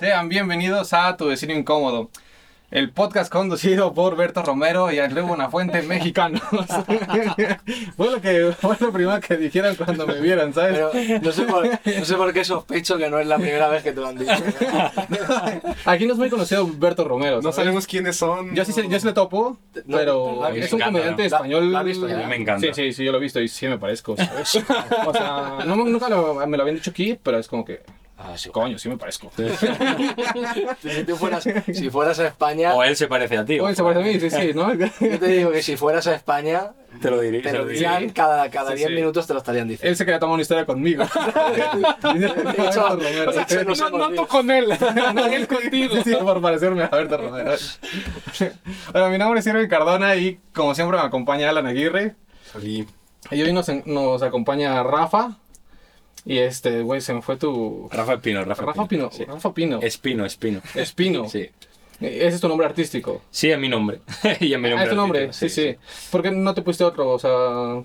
Sean bienvenidos a Tu Vecino Incómodo, el podcast conducido por Berto Romero y André Buenafuente, mexicanos. fue, lo que, fue lo primero que dijeron cuando me vieron, ¿sabes? Pero no sé, por, no sé por qué sospecho que no es la primera vez que te lo han dicho. Aquí no es muy conocido Berto Romero. No ¿sabes? sabemos quiénes son. Yo sí, sé- yo sí le topo, No, pero es un encanta, comediante ¿no? español. ¿La- visto ya? Me encanta. Sí, sí, sí, yo lo he visto y sí me parezco, ¿sabes? o sea, no, me- nunca lo- me lo habían dicho aquí, pero es como que, Ah, sí. coño, sí me parezco. Si, tú fueras, si fueras a España, O él se parece a ti. Oye, se parece a mí, sí, sí, ¿no? yo te digo que si fueras a España, Te lo diría. te lo dirían diría. cada, cada Sí, 10 sí. minutos te lo estarían diciendo. Él se quería tomar una historia conmigo. De hecho, Romero. de hecho, nos No, no ando con él. No, él contigo. Sí, por parecerme a Berto Romero. Bueno, mi nombre es Irving Cardona y como siempre me acompaña Alan Aguirre. Salí. Y hoy nos, nos acompaña Rafa. Y este, güey, se me fue tu... Rafa Espino, Rafa, Rafa Pino. Sí. Rafa Pino. Espino, Espino. Espino. Sí. Ese es tu nombre artístico. Sí, es mi nombre. y es mi nombre. Ah, es tu nombre, artístico, sí, sí. ¿Por qué no te pusiste otro? O sea.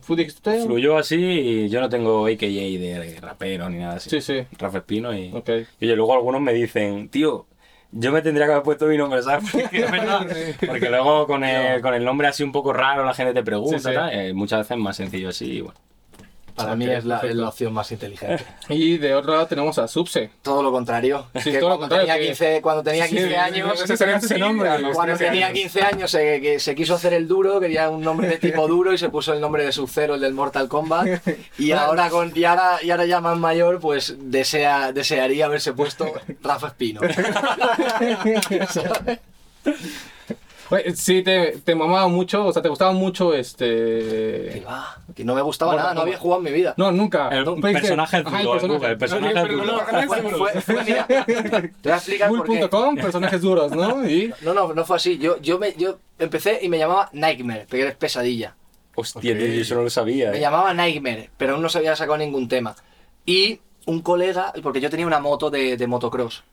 Fluyó así y yo no tengo AKA de rapero ni nada así. Sí, sí. Rafa Espino y... Ok. Y oye, luego algunos me dicen, tío, yo me tendría que haber puesto mi nombre, ¿sabes? Porque, luego con el, con el nombre así un poco raro la gente te pregunta, Sí, sí. eh, muchas veces es más sencillo así y bueno. Para mí es la, es la opción más inteligente. Y de otro lado tenemos a Subse. Todo lo contrario. Sí, que todo lo cuando, contrario, tenía que- 15, cuando tenía 15 Sí, años, ese sería ese nombre. a los cuando 13 tenía años. 15 años se, que se quiso hacer el duro, quería un nombre de tipo duro y se puso el nombre de Sub-Zero, el del Mortal Kombat. Y ahora, con, y ahora, y ahora ya más mayor, pues desea, desearía haberse puesto Rafa Espino. Sí, te, te mamaba mucho, o sea, te gustaba mucho Que este... va, que no me gustaba nada, no había jugado en mi vida. No, nunca. El No, pensé- personaje Ajá, duro, el Google, el personaje Pero duro. no, no, Fue, fue- fue- mira, te voy a explicar por qué. Bull.com, personajes duros, ¿no? Y... No, no, no fue así. Yo, yo, me, yo empecé y me llamaba Nightmare, porque eres pesadilla. Hostia, Ok. tío, yo eso no lo sabía. Me eh. llamaba Nightmare, pero aún no se había sacado ningún tema. Y un colega, porque yo tenía una moto de, de motocross.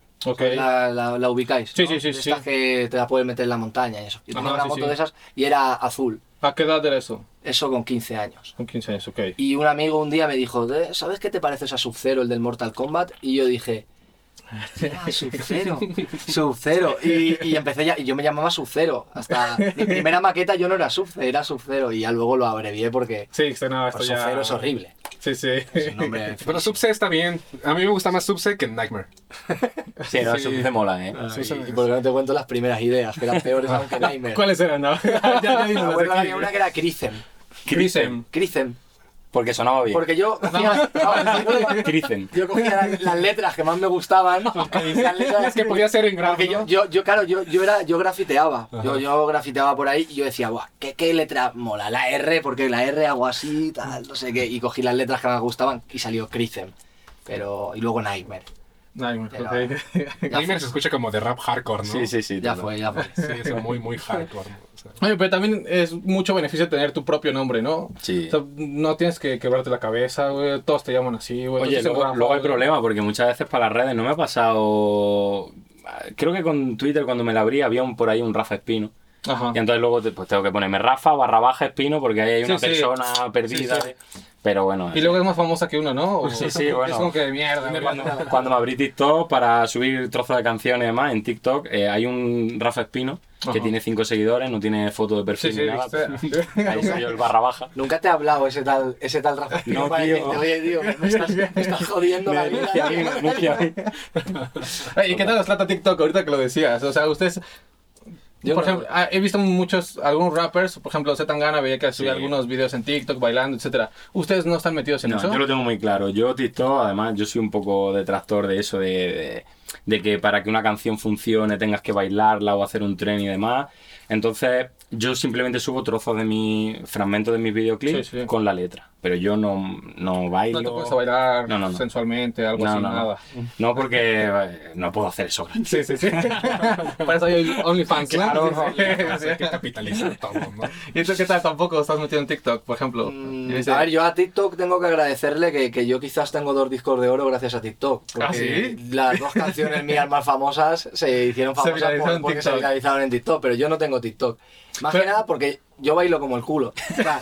La, la, la ubicáis. Sí, ¿no? sí, sí, De sí. Estas que te la puedes meter en la montaña y eso. Yo tenía una sí, moto sí. de esas y era azul. ¿A qué edad era eso? Eso con 15 años. Con 15 años, ok. Y un amigo un día me dijo, "Eh, ¿sabes qué te pareces a Sub-Zero, el del Mortal Kombat? Y yo dije, "Ah, Sub-Zero, Sub-Zero. Y, y empecé ya, y yo me llamaba Sub-Zero. Hasta mi primera maqueta yo no era Sub-Zero, era Sub-Zero. Y ya luego lo abrevié porque Sí, no, esto ya... Sub-Zero es horrible. Sí, sí. Es Pero Subse está bien. A mí me gusta más Subse que Nightmare. Sí, no, eso me mola, eh. Ah, y, y por qué no te cuento las primeras ideas, que eran peores aún que Nightmare. ¿Cuáles eran? No? ya, ya Me dimos acuerdo que aquí. había una que era Crisem. Crisem. Crisem. Porque sonaba bien. Porque yo cogía, yo cogía las, las letras que más me gustaban. las letras Es que podía ser en. Porque yo, yo, yo, claro, yo, yo, era, yo grafiteaba. Yo, yo grafiteaba por ahí y yo decía, Buah, ¿qué, ¿qué letra mola? La R, porque la R hago así, tal, no sé qué. Y cogí las letras que más me gustaban y salió Crisem. Pero, y luego Nightmare. Ay, Pero-. Nightmare se escucha como de rap hardcore, ¿no? Sí, sí, sí. Ya fue, ya fue. Sí, es muy, muy hardcore. Oye, pero también es mucho beneficio tener tu propio nombre, ¿no? Sí. O sea, no tienes que quebrarte la cabeza, güey. Todos te llaman así, güey. Oye, luego, hay problema porque muchas veces para las redes no me ha pasado. Creo que con Twitter cuando me la abrí había un, por ahí un Rafa Espino. Ajá. Y entonces luego te- pues tengo que ponerme Rafa barra baja Espino porque ahí hay una Sí, sí. persona perdida. Sí, sí. Pero bueno. Y luego es más famosa que uno, ¿no? O- Sí, sí, bueno. Es como que de mierda, cuando, cuando me abrí TikTok para subir trozos de canciones y demás, en TikTok eh, hay un Rafa Espino que Ajá. tiene 5 seguidores, no tiene foto de perfil Sí, sí, ni nada. viste. Ahí soy yo el barra baja. Nunca te he hablado ese tal, ese tal Rafa. No, para tío. decirte, Oye, tío, me estás, me estás jodiendo la vida. Denuncia a mí, denuncia a mí. Oye, ¿Y qué tal os trata TikTok ahorita que lo decías? O sea, ustedes... Yo por no- ejemplo, ah, he visto muchos, algunos rappers, por ejemplo, Zetangana veía que subía Sí. algunos videos en TikTok bailando, etcétera. ¿Ustedes no están metidos en No, eso? yo lo tengo muy claro. Yo TikTok, además, yo soy un poco detractor de eso, de, de, de que para que una canción funcione tengas que bailarla o hacer un tren y demás. Entonces, yo simplemente subo trozos de mi fragmentos de mis videoclips Sí, sí. con la letra. Pero yo no, no bailo. No te puedes bailar No, no, no. sensualmente, algo No, así, no, no. nada. No, porque eh, no puedo hacer eso. Sí, sí, sí. Para eso hay OnlyFans, ¿no? Claro, Sí, sí, sí. hay que capitalizar todo, ¿no? ¿Y tú qué tal? Tampoco estás metido en TikTok, por ejemplo. Mm, A ver, yo a TikTok tengo que agradecerle que, que yo quizás tengo dos discos de oro gracias a TikTok. Porque ¿Ah, sí? las dos canciones mías más famosas se hicieron Se famosas viralizaron por- porque se TikTok. viralizaron en TikTok, pero yo no tengo TikTok. Más Pero- que nada porque yo bailo como el culo. O sea,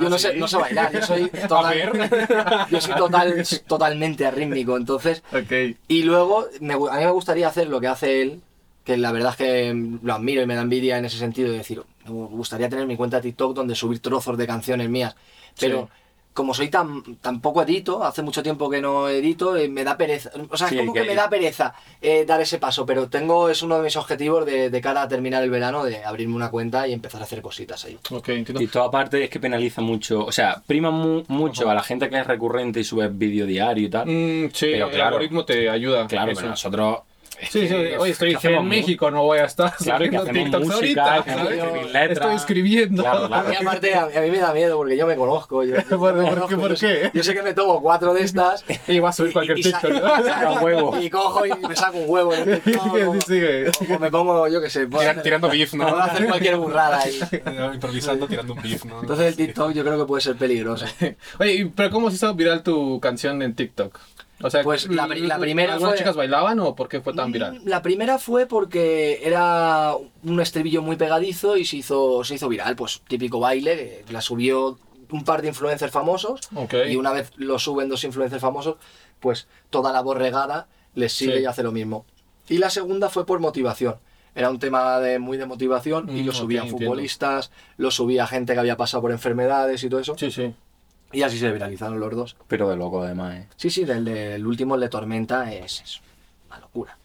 yo no sé, no sé bailar, yo soy total, yo soy total, totalmente arrítmico, entonces y luego, me a mí me gustaría hacer lo que hace él, que la verdad es que lo admiro y me da envidia en ese sentido de decir, me gustaría tener mi cuenta de TikTok donde subir trozos de canciones mías. Pero Sí. Como soy tan, tan poco edito, hace mucho tiempo que no edito, eh, me da pereza. O sea, Sí, es como que- que me da pereza eh, dar ese paso, pero tengo, es uno de mis objetivos de, de cara a terminar el verano, de abrirme una cuenta y empezar a hacer cositas ahí. Ok, entiendo. Y toda aparte es que penaliza mucho, o sea, prima mu- mucho a la gente que es recurrente y sube vídeo diario y tal. Mm, sí, Pero el algoritmo te ayuda. claro, pero nosotros... Sí, sí, oye, estoy en México, no voy a estar Claro, que TikToks música, ahorita, que. Estoy escribiendo. Claro, A claro. mí aparte, a, a mí me da miedo porque yo me conozco. Yo, yo ¿Por- me por conozco, qué, por yo sé- qué? Yo sé que me tomo cuatro de estas Y va a subir cualquier y, TikTok. y- Saca un huevo. y cojo y me saco un huevo en el TikTok, Sí, o- o me pongo, yo qué sé, Tira- hacer, tirando beef, ¿no? puedo hacer cualquier burrada ahí. Improvisando, tirando un beef, ¿no? Entonces el TikTok yo creo que puede ser peligroso. Oye, ¿y ¿pero cómo se hizo viral tu canción en TikTok? O sea, Pues la pri- la primera ¿algunas fue- chicas bailaban o por qué fue tan viral? Mm, La primera fue porque era un estribillo muy pegadizo y se hizo, se hizo viral, pues típico baile, que la subió un par de influencers famosos y una vez lo suben dos influencers famosos, pues toda la borregada les sigue Sí. y hace lo mismo. Y la segunda fue por motivación. Era un tema de, muy de motivación y Mm, lo subían futbolistas, lo subía gente que había pasado por enfermedades y todo eso. Sí, sí. Y así se viralizaron los dos. Pero de loco además, ¿eh? Sí, sí, el, del último, el de Tormenta, es, es una locura.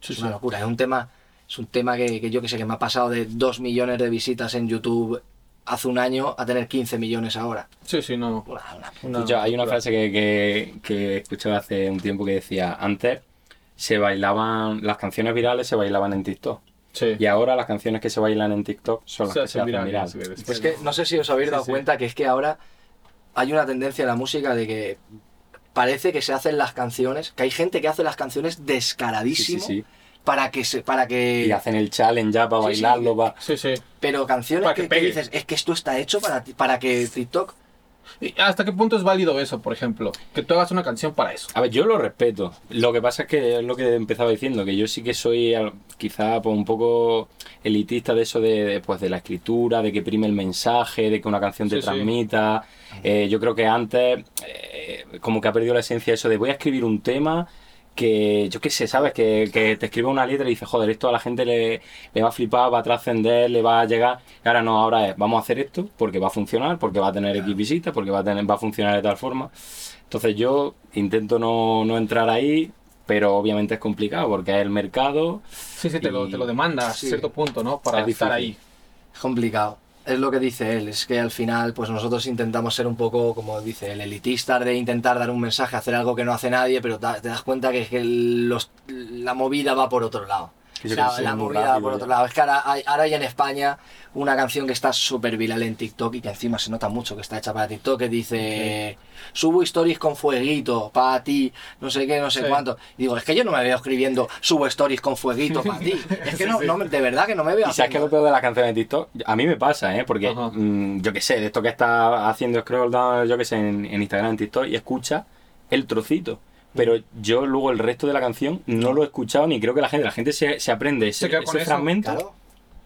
Sí, es sí. una locura. Es un tema, es un tema que, que yo que sé, que me ha pasado de 2 millones de visitas en YouTube hace un año a tener 15 millones ahora. Sí, sí, no. Una- una- Una Escucha, hay una frase que, que, que escuchaba hace un tiempo que decía, antes se bailaban, las canciones virales se bailaban en TikTok. Sí. Y ahora las canciones que se bailan en TikTok son las Se que se hacen hacen virales, Es que no sé si os habéis Sí, dado sí. cuenta que es que ahora hay una tendencia en la música de que parece que se hacen las canciones, que hay gente que hace las canciones Sí, sí, descaradísimo sí. para que se, para que Y hacen el challenge ya para Sí, sí. bailarlo, pa- Sí, sí. pero canciones Para que, que que pegue. dices, es que esto está hecho para ti- para que TikTok ¿Y hasta qué punto es válido eso, por ejemplo? Que tú hagas una canción para eso. A ver, yo lo respeto. Lo que pasa es que es lo que empezaba diciendo, que yo sí que soy quizá pues, un poco elitista de eso de, de, pues, de la escritura, de que prime el mensaje, de que una canción te Sí, sí. transmita. Eh, yo creo que antes eh, como que ha perdido la esencia eso de voy a escribir un tema que yo qué sé, ¿sabes? Que, que te escribe una letra y dices, joder, esto a la gente le, le va a flipar, va a trascender, le va a llegar. Y ahora no, ahora es, vamos a hacer esto porque va a funcionar, porque va a tener X visitas, porque va a, tener, va a funcionar de tal forma. Entonces yo intento no, no entrar ahí, pero obviamente es complicado porque es el mercado. Sí, sí, te, lo, te lo demanda a Sí. cierto punto, ¿no? Para Es estar difícil. ahí. Es complicado. Es lo que dice él, es que al final pues nosotros intentamos ser un poco, como dice, el elitista de intentar dar un mensaje, hacer algo que no hace nadie, pero te das cuenta que, que los, la movida va por otro lado. La movida rápido por otro lado. Es que ahora hay, ahora hay en España una canción que está súper viral en TikTok y que encima se nota mucho que está hecha para TikTok, que dice, subo stories con fueguito, para ti, no sé qué, no sé Sí. cuánto. Y digo, es que yo no me veo escribiendo, subo stories con fueguito, para ti. Es que no, no de verdad que no me veo Y sabes que lo peor de las canciones de TikTok, a mí me pasa, ¿eh? Porque mm, yo qué sé, de esto que está haciendo scroll down, yo qué sé, en, en Instagram, en TikTok, y escucha el trocito. Pero yo luego el resto de la canción no lo he escuchado ni creo que la gente, la gente se, se aprende ese, Se fragmento. Claro.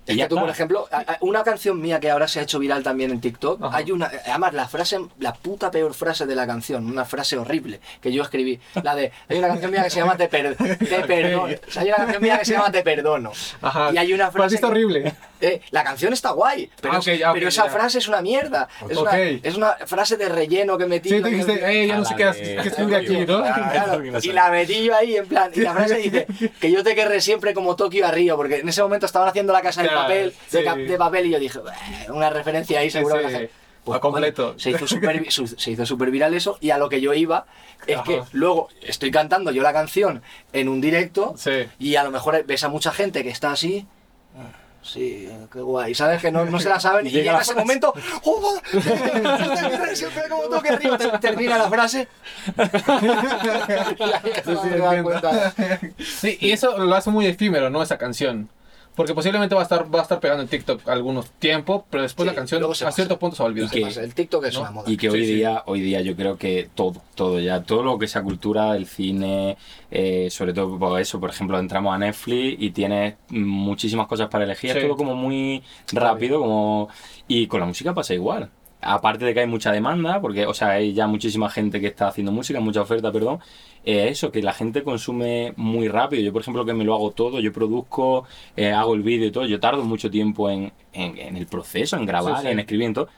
Y Es ya que tú, está. por ejemplo, una canción mía que ahora se ha hecho viral también en TikTok, Ajá. hay una, además la frase, la puta peor frase de la canción, una frase horrible que yo escribí, la de, hay una canción mía que se llama Te, per- te perdono, o sea, hay una canción mía que se llama Te perdono, Ajá. y hay una has frase, que- horrible. eh, la canción está guay, pero, Ah, es- ok, ya, ok, pero esa ya. frase es una mierda, es, una, es una frase de relleno que metí. Sí, tú dijiste, eh, ya A no sé qué, escribe aquí, ¿no? Claro, que y la metí yo ahí en plan, y la frase dice que yo te querré siempre como Tokio a Río, porque en ese momento estaban haciendo la casa de Claro, papel, de, sí. cap- de papel, y yo dije, "Bueh, una referencia ahí seguro Sí, que la sí. gente- A completo. bueno, se hizo súper vi- su- se hizo súper viral eso, y a lo que yo iba es que Ajá. luego estoy cantando yo la canción en un directo, Sí. y a lo mejor ves a mucha gente que está así. Sí, qué guay. ¿Sabes? Que no, no se la saben. Y Llega llega la ese momento. ¡Oh, siempre como! Ter- Termina la frase. Y ahí Sí, sí. Sí, y eso lo hace muy efímero, ¿no? Esa canción. Porque posiblemente va a estar, va a estar pegando en TikTok algunos tiempo, pero después Sí, la canción a pasa. cierto punto se va a olvidar. Y que- Pasa, El TikTok es ¿no? una moda. Y que Sí, hoy sí. día, hoy día yo creo que todo, todo ya, todo lo que sea cultura, el cine, eh, sobre todo por eso, por ejemplo, entramos a Netflix y tienes muchísimas cosas para elegir, Sí. es todo como muy rápido, como y con la música pasa igual. Aparte de que hay mucha demanda, porque, o sea, hay ya muchísima gente que está haciendo música, mucha oferta, perdón, eh, eso, que la gente consume muy rápido. Yo, por ejemplo, que me lo hago todo, yo produzco, eh, hago el vídeo y todo, yo tardo mucho tiempo en, en- en el proceso, en grabar, Sí, sí. en escribir y todo.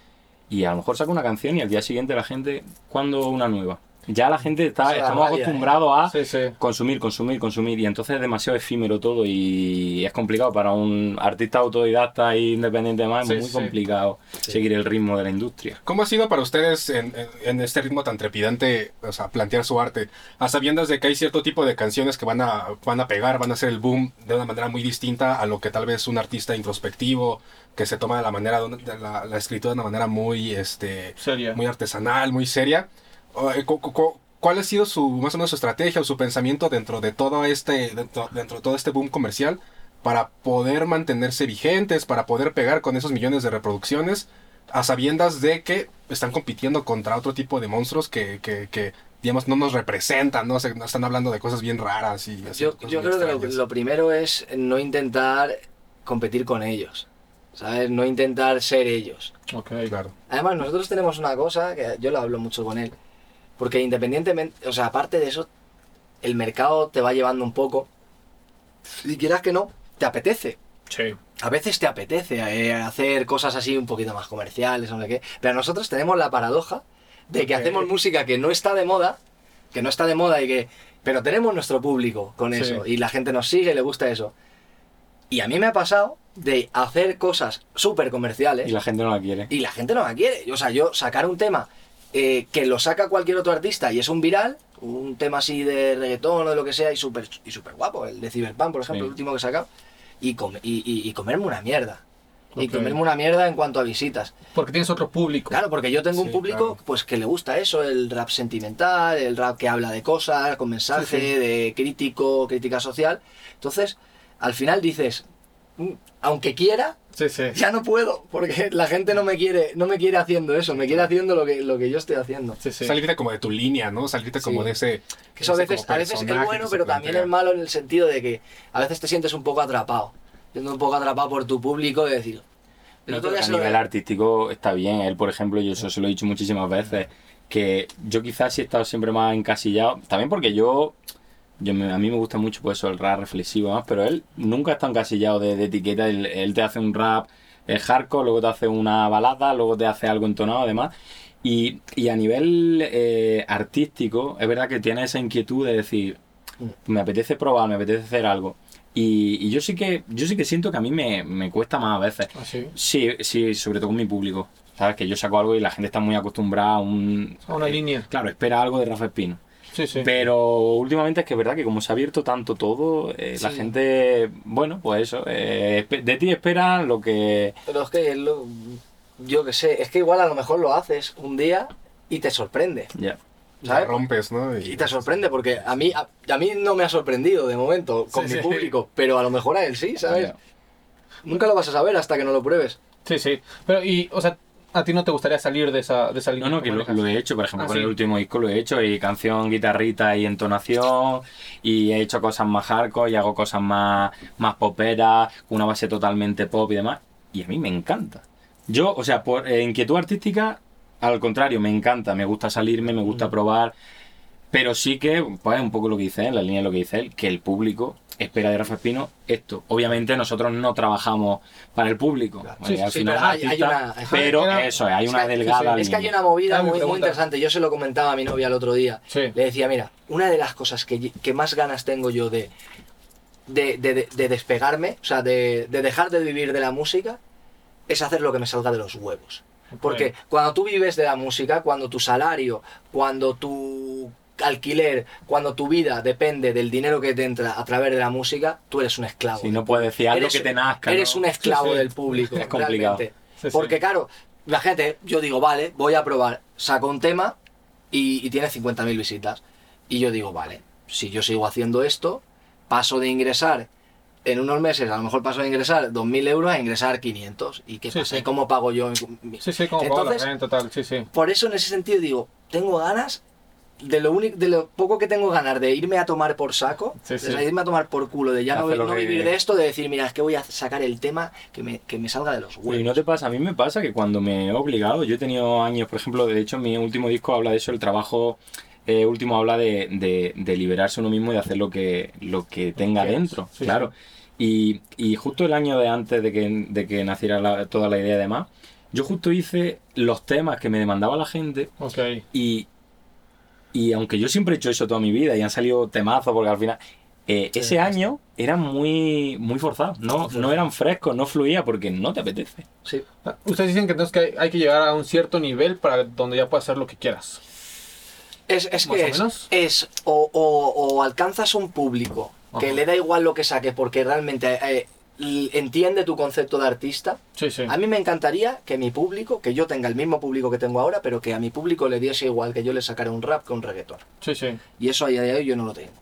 Y a lo mejor saco una canción y al día siguiente la gente, ¿cuándo una nueva? Ya la gente está, es estamos ¿eh? acostumbrados a Sí, sí. consumir, consumir, consumir y entonces es demasiado efímero todo y es complicado para un artista autodidacta e independiente más, Sí, es muy sí. complicado seguir el ritmo de la industria. ¿Cómo ha sido para ustedes en, en- en este ritmo tan trepidante, o sea, plantear su arte, a sabiendas de que hay cierto tipo de canciones que van a, van a pegar, van a hacer el boom de una manera muy distinta a lo que tal vez un artista introspectivo, que se toma de la manera, de la, la escritura de una manera muy, este, Seria. muy artesanal, muy seria? Eh, cu- cu- cu- ¿Cuál ha sido su, más o menos su estrategia o su pensamiento dentro de todo este, dentro, dentro de todo este boom comercial para poder mantenerse vigentes, para poder pegar con esos millones de reproducciones, a sabiendas de que están compitiendo contra otro tipo de monstruos que, que, que, digamos, no nos representan, ¿no? Se- están hablando de cosas bien raras y así, Yo, yo creo que lo, lo primero es no intentar competir con ellos. ¿Sabes? No intentar ser ellos. Ok. Claro. Además, nosotros tenemos una cosa que yo lo hablo mucho con él. Porque independientemente, o sea, aparte de eso, el mercado te va llevando un poco. Y quieras que no, te apetece. Sí. A veces te apetece eh, hacer cosas así un poquito más comerciales, no sé qué. Pero nosotros tenemos la paradoja de que hacemos música que no está de moda, que no está de moda y que... Pero tenemos nuestro público con Sí. eso y la gente nos sigue y le gusta eso. Y a mí me ha pasado de hacer cosas súper comerciales Y la gente no la quiere. y la gente no la quiere. O sea, yo sacar un tema eh, que lo saca cualquier otro artista y es un viral, un tema así de reggaetón o de lo que sea y súper y súper guapo, el de Cyberpunk, por ejemplo, Sí. el último que he sacado, y, come- y, y- y comerme una mierda. Y comerme una mierda en cuanto a visitas. Porque tienes otro público. Claro, porque yo tengo un público claro. pues que le gusta eso, el rap sentimental, el rap que habla de cosas, con mensaje, Sí, de crítico, crítica social. Entonces, al final dices, "Mm, aunque quiera, Sí, sí. ya no puedo, porque la gente no me quiere, no me quiere haciendo eso, me quiere haciendo lo que, lo que yo estoy haciendo. Sí, sí. Salirte como de tu línea, ¿no? Salirte como Sí. de ese... Que eso a veces, a veces es bueno, pero también es malo en el sentido de que a veces te sientes un poco atrapado. Siendo un poco atrapado por tu público de decir. No, pero día a lo- nivel artístico está bien. Él, por ejemplo, yo eso se lo he dicho muchísimas veces, que yo quizás sí he estado siempre más encasillado, también porque yo, yo me- a mí me gusta mucho pues eso, el rap reflexivo, más, pero él nunca está encasillado de, de etiqueta. Él, él te hace un rap eh, hardcore, luego te hace una balada, luego te hace algo entonado además. Y, y a nivel eh, artístico, es verdad que tiene esa inquietud de decir, me apetece probar, me apetece hacer algo. Y, y yo sí que yo sí que siento que a mí me, me cuesta más a veces. Así. Sí, sí, sobre todo con mi público. Sabes que yo saco algo y la gente está muy acostumbrada a un... A una eh, línea. Claro, espera algo de Rafa Espino. Sí, sí. Pero últimamente es que es verdad que como se ha abierto tanto todo, eh, la gente, bueno, pues eso, eh, de ti espera lo que... Pero es que lo- yo qué sé, es que igual a lo mejor lo haces un día y te sorprende. Ya. La ¿Sabes? rompes, ¿no? Y te sorprende porque a mí, a, a mí no me ha sorprendido de momento con Sí, mi sí. público, pero a lo mejor a él sí, ¿sabes? Nunca lo vas a saber hasta que no lo pruebes. Sí, sí. Pero, y, o sea, ¿a ti no te gustaría salir de esa, de esa No, línea? no, que lo, he hecho, por ejemplo, Ah, con sí. el último disco lo he hecho, y canción, guitarrita y entonación, y he hecho cosas más hardcore, y hago cosas más, más poperas, con una base totalmente pop y demás, y a mí me encanta. Yo, o sea, por eh, inquietud artística, al contrario, me encanta, me gusta salirme, me Mm. gusta probar, pero sí que, pues un poco lo que dice él, la línea de lo que dice él, que el público espera de Rafa Espino esto. Obviamente nosotros no trabajamos para el público, Claro. ¿vale? Sí, al sí, final pero hay- hay una- hay- eso, hay Es una que- delgada sí. Es que hay una movida muy, muy interesante. Yo se lo comentaba a mi novia el otro día. Sí. Le decía, mira, una de las cosas que, que más ganas tengo yo de, de, de- de- de despegarme, o sea, de, de dejar de vivir de la música, es hacer lo que me salga de los huevos. Porque cuando tú vives de la música, cuando tu salario, cuando tu alquiler, cuando tu vida depende del dinero que te entra a través de la música, tú eres un esclavo. Si no puedes decir algo Eres- que te nazca. Eres ¿no? un esclavo Sí, sí. del público. Es complicado. realmente. Sí, sí. Porque claro, la gente, yo digo, vale, voy a probar, saco un tema y, y tiene 50.000 visitas. Y yo digo, vale, si yo sigo haciendo esto, paso de ingresar en unos meses a lo mejor paso de ingresar 2.000 euros a ingresar 500. ¿Y qué Sí, pasa? sí. ¿Y cómo pago yo? mi- Sí, sí, como pago la Entonces, renta, total, sí, sí. por eso en ese sentido digo, tengo ganas de lo único, de lo poco que tengo ganas de irme a tomar por saco, Sí, de irme a tomar por culo, de ya no, no vivir de esto, de decir, mira, es que voy a sacar el tema que me, que me salga de los huevos. ¿y no te pasa? A mí me pasa que cuando me he obligado, yo he tenido años, por ejemplo, de hecho mi último disco habla de eso, el trabajo eh, último habla de, de- de liberarse uno mismo y de hacer lo que, lo que tenga dentro, claro. Y, y justo el año de antes de que, de que naciera la- toda la idea y demás, yo justo hice los temas que me demandaba la gente y, y aunque yo siempre he hecho eso toda mi vida y han salido temazos porque al final... eh, ese año eran muy, muy forzados, no, no eran frescos, no fluía porque no te apetece. Sí. Ustedes dicen que entonces que hay, hay que llegar a un cierto nivel para donde ya puedas hacer lo que quieras. Es, es que o es, o, o- o alcanzas un público que le da igual lo que saque porque realmente eh, entiende tu concepto de artista. Sí, sí. A mí me encantaría que mi público, que yo tenga el mismo público que tengo ahora, pero que a mi público le diese igual que yo le sacara un rap que un reggaetón. Sí, sí. Y eso a día de hoy yo no lo tengo.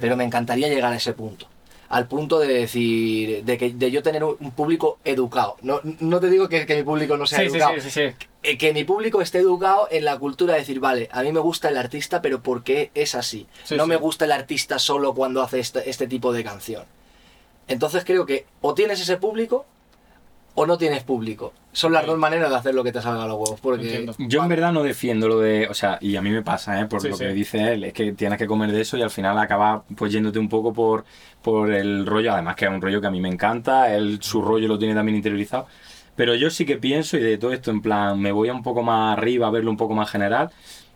Pero me encantaría llegar a ese punto. Al punto de decir, de, que, de yo tener un, público educado. No, no te digo que, que mi público no sea Sí, educado. sí, sí, sí. Eh, Que mi público esté educado en la cultura de decir, vale, a mí me gusta el artista, pero ¿por qué es así? Sí, no me gusta el artista solo cuando hace este, este tipo de canción. Entonces creo que o tienes ese público o no tienes público. Son las dos maneras de hacer lo que te salga a los huevos. Porque Entiendo. Yo en verdad no defiendo lo de, o sea, y a mí me pasa, ¿eh? por Sí, lo sí. que dice él, es que tienes que comer de eso y al final acabas pues yéndote un poco por, por el rollo, además que es un rollo que a mí me encanta, él su rollo lo tiene también interiorizado, pero yo sí que pienso y de todo esto en plan, me voy a un poco más arriba, a verlo un poco más general,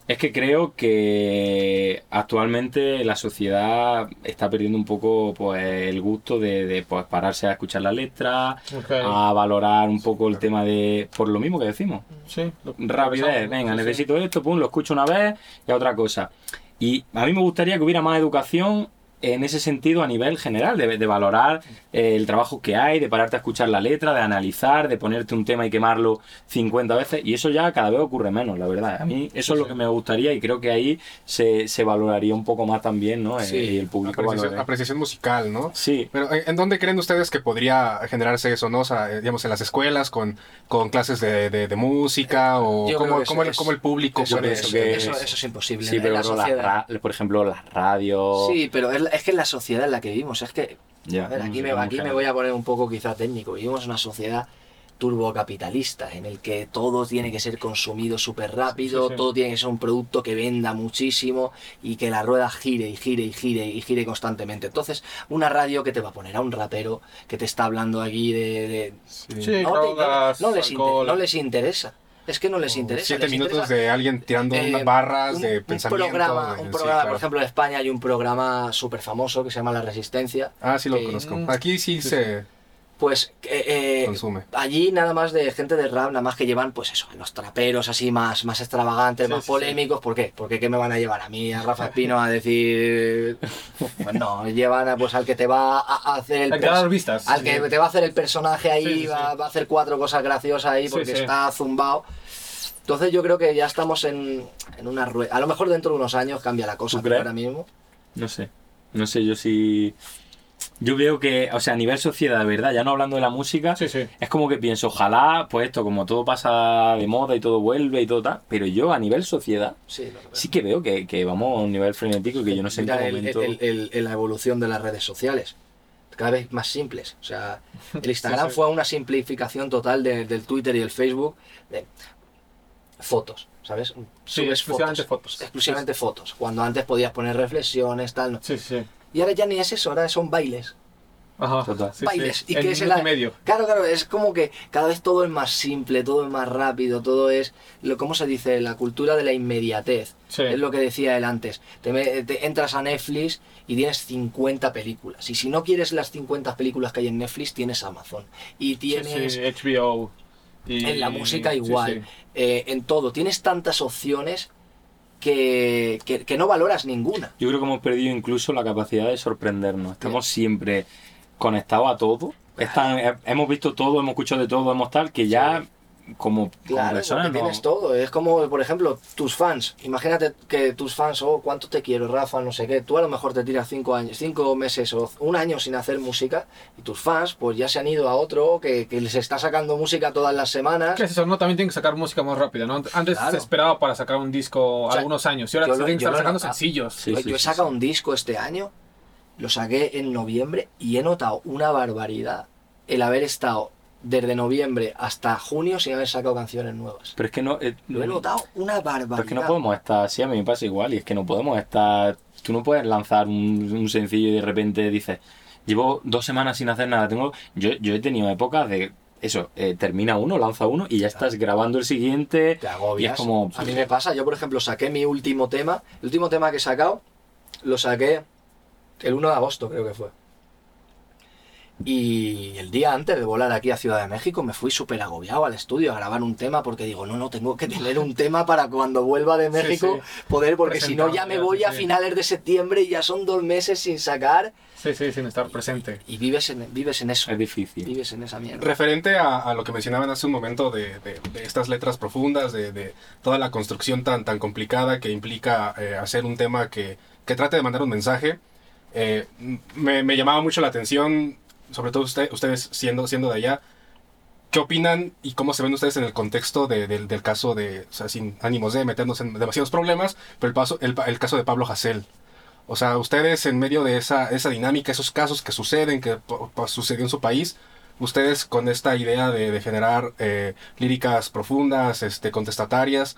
es que creo que actualmente la sociedad está perdiendo un poco pues el gusto de, de, pues, pararse a escuchar la letra, a valorar un poco el tema de, por lo mismo que decimos, Sí. rapidez, venga, necesito esto, pum, lo escucho una vez y a otra cosa. Y a mí me gustaría que hubiera más educación en ese sentido a nivel general, de, de valorar eh, el trabajo que hay, de pararte a escuchar la letra, de analizar, de ponerte un tema y quemarlo 50 veces, y eso ya cada vez ocurre menos, la verdad. A mí eso es lo que me gustaría y creo que ahí se, se valoraría un poco más también, ¿no? Eh, Sí. y el público Apreciación, apreciación musical, ¿no? Sí, Pero ¿en dónde creen ustedes que podría generarse eso, no? O sea, eh, digamos, en las escuelas, con, con clases de, de- de música, o Yo creo cómo, cómo el, cómo el público eso, puede... eso- eso- eso es imposible. sí, pero la ra- por ejemplo, las radios... Sí, pero es, la- es que en la sociedad en la que vivimos, es que Ya, A ver, aquí, me, aquí voy a poner un poco quizá técnico. Vivimos en una sociedad turbocapitalista en el que todo tiene que ser consumido súper rápido, Sí, sí, sí. todo tiene que ser un producto que venda muchísimo y que la rueda gire y gire y gire y gire constantemente. Entonces, una radio que te va a poner a un rapero que te está hablando aquí de... de- Sí, no, te- no les inter- no les interesa. Es que no les interesa. Siete les minutos interesa- de alguien tirando eh, unas barras un- de un pensamiento. programa, de- un sí, programa claro. por ejemplo, en España hay un programa súper famoso que se llama La Resistencia. Ah, sí lo que- conozco. Mm. Aquí sí, Sí, se Pues eh, eh, consume. allí nada más de gente de rap, nada más que llevan, pues eso, los traperos así más, más extravagantes, Sí, más sí, polémicos. ¿Por qué? Porque ¿qué me van a llevar a mí, a Rafa Espino, a decir... Pues no, llevan a, pues al que te va a hacer el... Vistas. Al que Sí. te va a hacer el personaje ahí, Sí, sí, sí. Va, va a hacer cuatro cosas graciosas ahí Sí, porque sí. está zumbado. Entonces yo creo que ya estamos en, en una rueda. A lo mejor dentro de unos años cambia la cosa, ahora mismo... No sé. No sé yo si. Yo veo que, o sea, a nivel sociedad, de verdad, ya no hablando de la música, Sí, sí. es como que pienso, ojalá, pues esto, como todo pasa de moda y todo vuelve y todo tal, pero yo a nivel sociedad Sí, sí que veo que, que vamos a un nivel frenético y que yo no sé en Mira qué el- momento. el- el- el- la evolución de las redes sociales. Cada vez más simples. O sea, el Instagram Sí, sí. fue una simplificación total de- del Twitter y el Facebook de fotos, ¿sabes? Sí, Subes exclusivamente fotos. Exclusivamente fotos. Cuando antes podías poner reflexiones, tal. no. Sí, sí. Y ahora ya ni es eso, ahora son bailes. Ajá. Total. Sí, sí. bailes. Y que es el medio. Claro, claro, es como que cada vez todo es más simple, todo es más rápido, todo es, lo ¿cómo se dice? La cultura de la inmediatez. Sí. Es lo que decía él antes. Te, me- te entras a Netflix y tienes 50 películas. Y si no quieres las 50 películas que hay en Netflix, tienes Amazon. Y tienes sí, HBO. Y... en la música sí, igual, sí. eh, en todo. Tienes tantas opciones que, que, que no valoras ninguna. Yo creo que hemos perdido incluso la capacidad de sorprendernos. Estamos siempre conectados a todo. Están- he- hemos visto todo, hemos escuchado de todo, hemos tal, que ya como Claro, persona. porque no- tienes todo. Es como, por ejemplo, tus fans. Imagínate que tus fans, oh, cuánto te quiero, Rafa, no sé qué. Tú a lo mejor te tiras cinco años, cinco meses o un año sin hacer música y tus fans, pues ya se han ido a otro que, que les está sacando música todas las semanas. ¿Qué es eso? No, también tienen que sacar música más rápida, ¿no? Antes Claro. se esperaba para sacar un disco sea, algunos años y ahora yo se tienen que estar sacando sencillos. Sí, yo sí, yo he sí, sacado sí. un disco este año, lo saqué en noviembre y he notado una barbaridad el haber estado desde noviembre hasta junio sin haber sacado canciones nuevas. Pero es que no. eh, Lo he notado una barbaridad. Pero es que no podemos estar así, a mí me pasa igual, y es que no podemos estar... Tú no puedes lanzar un, un sencillo y de repente dices, llevo dos semanas sin hacer nada, tengo... Yo, yo he tenido épocas de... Eso, eh, termina uno, lanza uno y ya estás grabando el siguiente. Te agobias. Y es como... A mí me pasa, yo por ejemplo saqué mi último tema, el último tema que he sacado, lo saqué el 1 de agosto creo que fue. Y el día antes de volar aquí a Ciudad de México me fui súper agobiado al estudio a grabar un tema porque digo, no, no, tengo que tener un tema para cuando vuelva de México poder, porque si no ya me voy a sí, sí. finales de septiembre y ya son dos meses sin sacar Sí, sí, sin estar presente. y vives en, vives en eso, Es difícil. vives en esa mierda. Referente a, a lo que mencionaban hace un momento de, de- de estas letras profundas, de, de toda la construcción tan, tan complicada que implica eh, hacer un tema que, que trate de mandar un mensaje, eh, me, me llamaba mucho la atención, sobre todo usted- ustedes siendo, siendo de allá, ¿qué opinan y cómo se ven ustedes en el contexto de- del- caso de, o sea, sin ánimos de meternos en demasiados problemas, pero el, paso, el, caso de Pablo Hasél? O sea, ustedes en medio de esa, esa dinámica, esos casos que suceden, que sucedió en su país, ustedes con esta idea de, generar eh, líricas profundas, este, contestatarias,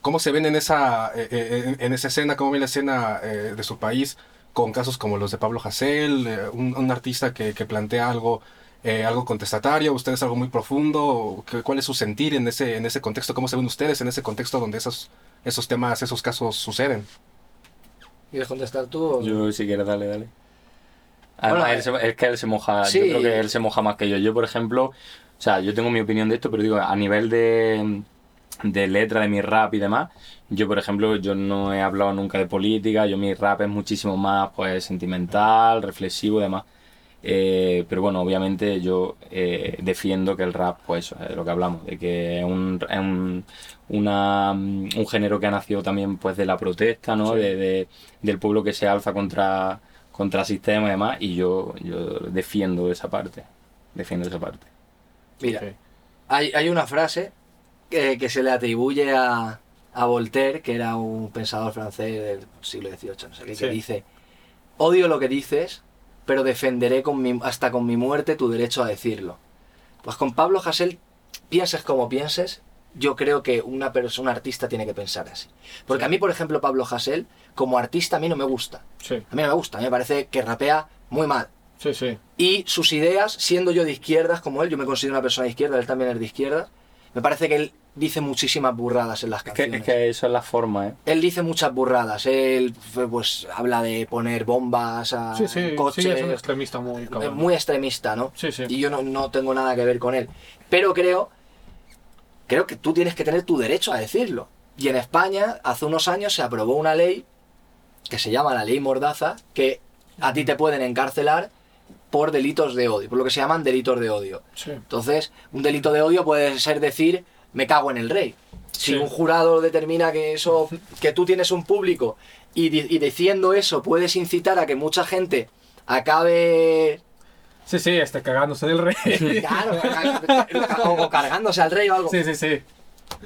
¿cómo se ven en esa, eh, eh, en, esa escena? ¿Cómo ven la escena de su país con casos como los de Pablo Hasél, eh, un, un artista que, que plantea algo, eh, algo contestatario, ustedes algo muy profundo? ¿Qué- ¿Cuál es su sentir en ese, en ese contexto? ¿Cómo se ven ustedes en ese contexto donde esos, esos temas, esos casos suceden? ¿Quieres contestar tú? o- Yo, si quieres, dale, dale. Además, Bueno, él se- es que él se moja, sí. yo creo que él se moja más que yo. Yo, por ejemplo, o sea, yo tengo mi opinión de esto, pero digo, a nivel de, de letra, de mi rap y demás, yo, por ejemplo, yo no he hablado nunca de política, yo mi rap es muchísimo más, pues, sentimental, reflexivo y demás. Eh, pero bueno, obviamente yo eh, defiendo que el rap, pues eso, es lo que hablamos, de que es un, es un, una, un género que ha nacido también pues de la protesta, ¿no? De, de- del pueblo que se alza contra, contra el sistema y demás, y yo, yo defiendo esa parte, defiendo esa parte. Mira, hay, hay una frase que, que se le atribuye a, a Voltaire, que era un pensador francés del siglo XVIII, no sé qué, que dice, odio lo que dices, pero defenderé con mi- hasta con mi muerte tu derecho a decirlo. Pues con Pablo Hasél, pienses como pienses, yo creo que una persona, un artista tiene que pensar así. Porque Sí. a mí, por ejemplo, Pablo Hasél, como artista, a mí no me gusta. Sí, A mí no me gusta, a mí me parece que rapea muy mal. sí, sí. Y sus ideas, siendo yo de izquierdas como él, yo me considero una persona de izquierda, él también es de izquierda, me parece que él dice muchísimas burradas en las Es que, canciones. es que eso es la forma, ¿eh? Él dice muchas burradas, él pues habla de poner bombas a Sí, sí, coches, sí, es un extremista muy cabrón. muy extremista, ¿no? Sí, sí. Y yo no, no tengo nada que ver con él. Pero creo, creo que tú tienes que tener tu derecho a decirlo. Y en España, hace unos años se aprobó una ley que se llama la ley Mordaza, que a ti te pueden encarcelar por delitos de odio, por lo que se llaman delitos de odio. Sí. Entonces, un delito de odio puede ser decir, me cago en el rey. Si Sí. un jurado determina que eso, que tú tienes un público y, di- y diciendo eso puedes incitar a que mucha gente acabe Sí, sí, está cagándose del rey. Claro, o cargándose al rey o algo. Sí, sí, sí.